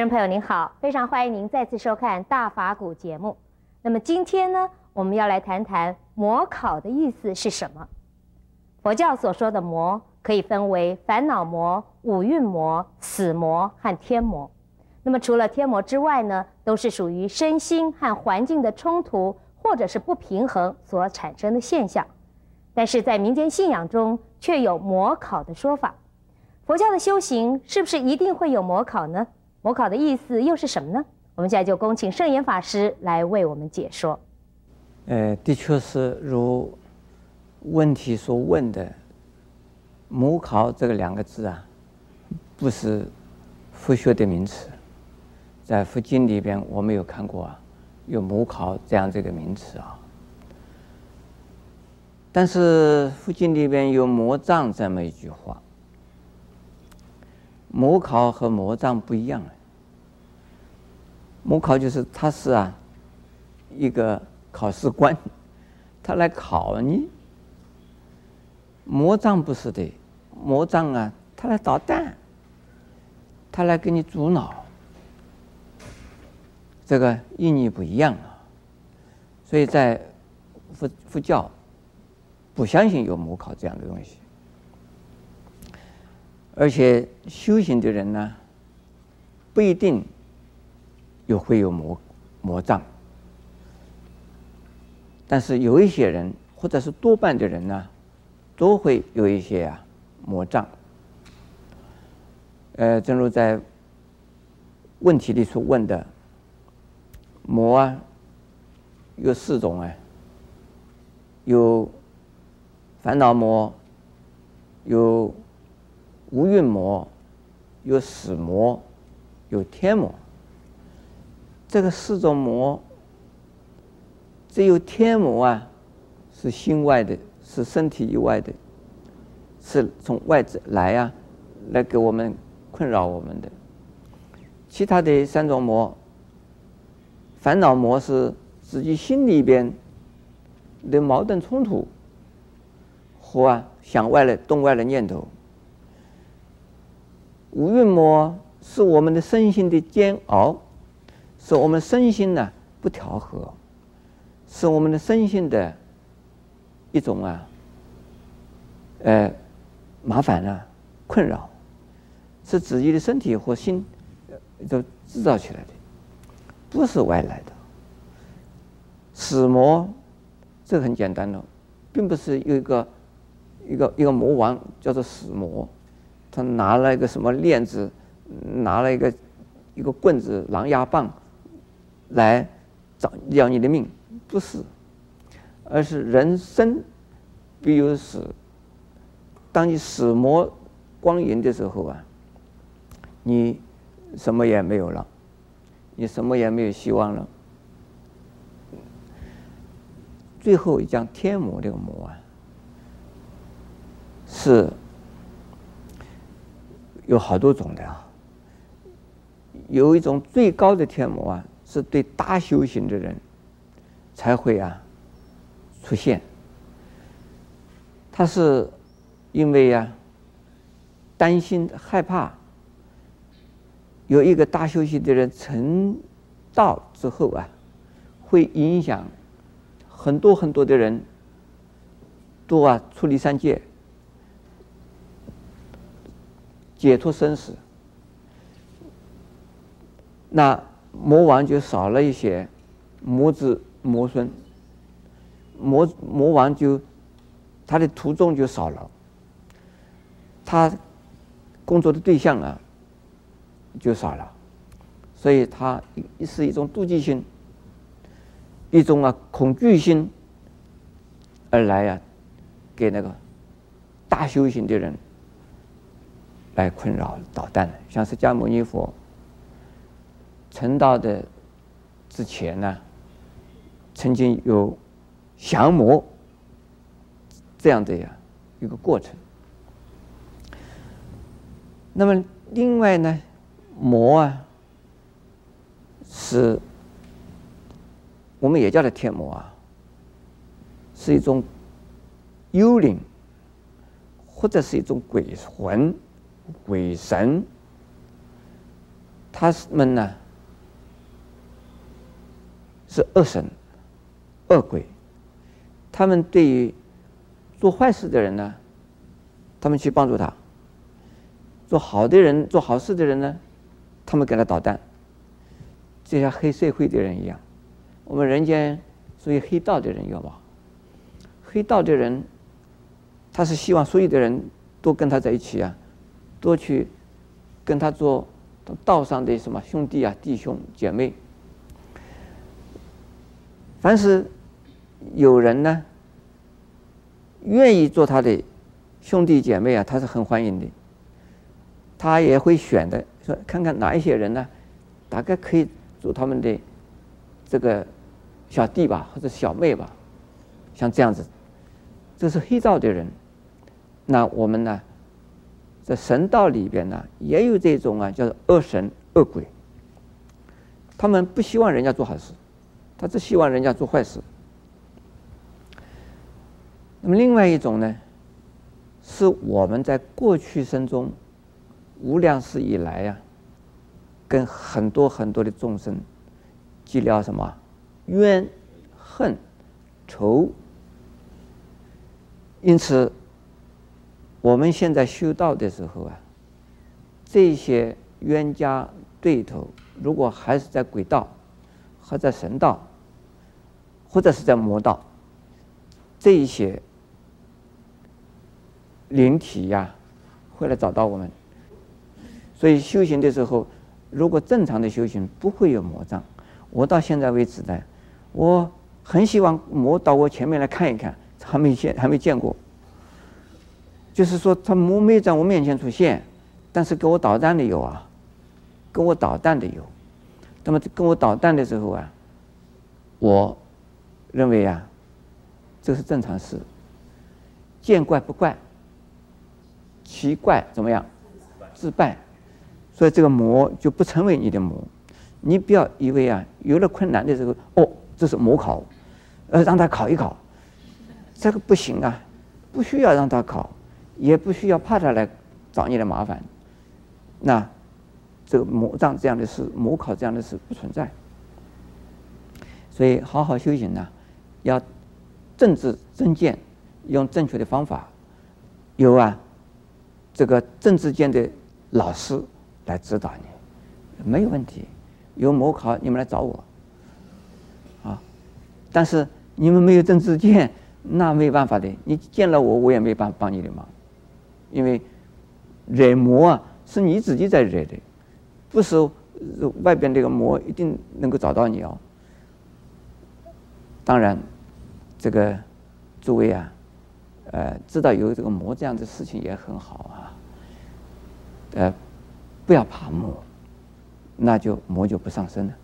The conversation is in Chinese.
众朋友您好，非常欢迎您再次收看大法古节目。那么今天呢，我们要来谈谈魔考的意思是什么？佛教所说的魔，可以分为烦恼魔、五蕴魔、死魔和天魔。那么除了天魔之外呢，都是属于身心和环境的冲突或者是不平衡所产生的现象。但是在民间信仰中，却有魔考的说法。佛教的修行是不是一定会有魔考呢？模考的意思又是什么呢？我们现在就恭请圣严法师来为我们解说。呃，的确是如问题所问的，“模考”这个两个字啊，不是佛学的名词，在佛经里边我们有看过啊，有“魔考”这样这个名词啊。但是佛经里边有“魔障”这么一句话。魔考和魔障不一样啊。魔考就是他是啊，一个考试官，他来考你。魔障不是的，魔障啊，他来捣蛋，他来给你阻挠。这个意义不一样啊。所以在佛佛教，不相信有魔考这样的东西。而且修行的人呢，不一定有会有魔魔障，但是有一些人，或者是多半的人呢，都会有一些啊魔障。呃，正如在问题里所问的，魔啊，有四种啊，有烦恼魔，有。无蕴魔，有死魔，有天魔。这个四种魔，只有天魔啊，是心外的，是身体以外的，是从外在来啊，来给我们困扰我们的。其他的三种魔，烦恼魔是自己心里边的矛盾冲突，或啊想外了动外的念头。五蕴魔是我们的身心的煎熬，是我们身心呢不调和，是我们的身心的一种啊，呃，麻烦啊，困扰，是自己的身体或心都制造起来的，不是外来的。死魔，这很简单的，并不是有一个一个一个魔王叫做死魔。他拿了一个什么链子，拿了一个一个棍子、狼牙棒，来找要你的命，不是，而是人生必有死。当你死魔光临的时候啊，你什么也没有了，你什么也没有希望了。最后一讲天魔这个魔啊，是。有好多种的啊，有一种最高的天魔啊，是对大修行的人才会啊出现。他是因为啊担心害怕，有一个大修行的人成道之后啊，会影响很多很多的人，都啊出离三界。解脱生死，那魔王就少了一些魔子魔孙，魔魔王就他的徒众就少了，他工作的对象啊就少了，所以他是一种妒忌心，一种啊恐惧心而来呀、给那个大修行的人。来困扰捣蛋的，像释迦牟尼佛成道的之前呢，曾经有降魔这样的呀一个过程。那么另外呢，魔啊，是我们也叫它天魔啊，是一种幽灵，或者是一种鬼魂。鬼神，他们呢是恶神、恶鬼，他们对于做坏事的人呢，他们去帮助他；做好的人、做好事的人呢，他们给他捣蛋，就像黑社会的人一样。我们人间属于黑道的人，有吗？黑道的人，他是希望所有的人都跟他在一起啊，多去跟他做道上的什么兄弟啊、弟兄姐妹。凡是有人呢，愿意做他的兄弟姐妹啊，他是很欢迎的。他也会选的，说看看哪一些人呢，大概可以做他们的这个小弟吧，或者小妹吧，像这样子。这是黑道的人。那我们呢，在神道里边呢，也有这种啊，叫做恶神恶鬼。他们不希望人家做好事，他只希望人家做坏事。那么另外一种呢，是我们在过去生中无量世以来呀、啊，跟很多很多的众生积了什么怨恨仇，因此。我们现在修道的时候啊，这些冤家对头，如果还是在鬼道，或在神道，或者是在魔道，这一些灵体呀、会来找到我们。所以修行的时候，如果正常的修行，不会有魔障。我到现在为止呢，我很希望魔到我前面来看一看，还没见，还没见过。就是说，他魔没有在我面前出现，但是给我捣蛋的有啊，跟我捣蛋的有。那么跟我捣蛋的时候啊，我认为啊，这是正常事。见怪不怪，奇怪怎么样？自败。所以这个魔就不成为你的魔。你不要以为啊，有了困难的时候，哦，这是魔考，呃，让他考一考，这个不行啊，不需要让他考。也不需要怕他来找你的麻烦，那这个魔障这样的事、魔考这样的事不存在。所以好好修行呢，要正知正见，用正确的方法，有啊，这个正知见的老师来指导你，没有问题。有模考你们来找我，啊，但是你们没有正知见，那没办法的。你见了我，我也没办法帮你的忙。因为惹魔啊，是你自己在惹的，不是外边这个魔一定能够找到你哦。当然，这个诸位啊，呃，知道有这个魔这样的事情也很好啊。呃，不要怕魔，那就魔就不上身了。